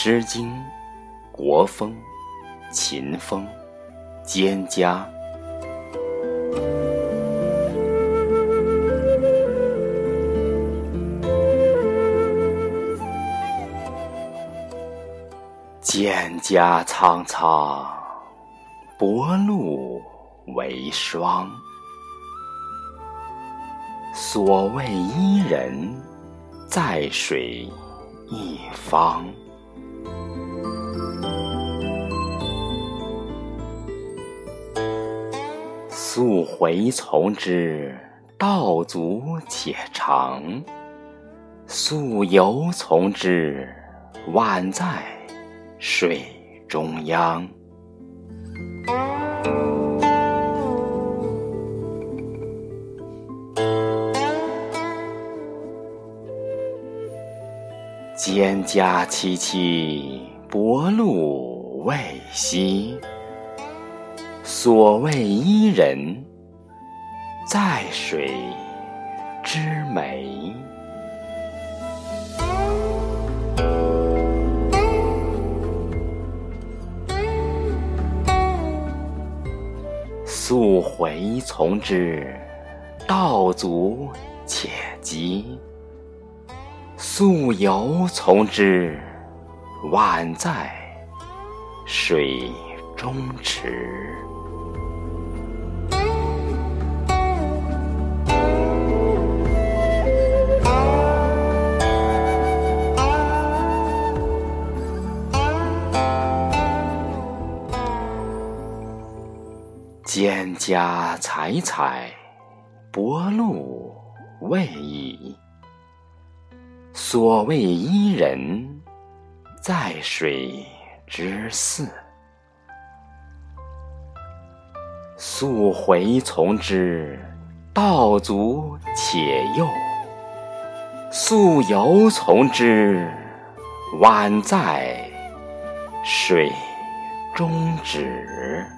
诗经·国风·秦风·蒹葭。蒹葭苍苍，薄露为霜。所谓伊人，在水一方。溯洄从之，道阻且长；溯游从之，宛在水中央。蒹葭萋萋，薄露未晞。所谓伊人，在水之湄。溯洄从之，道阻且跻；溯游从之，宛在水中坻。蒹葭采采，薄露未已。所谓伊人，在水之涘。溯洄从之，道阻且右；溯游从之，宛在水中沚。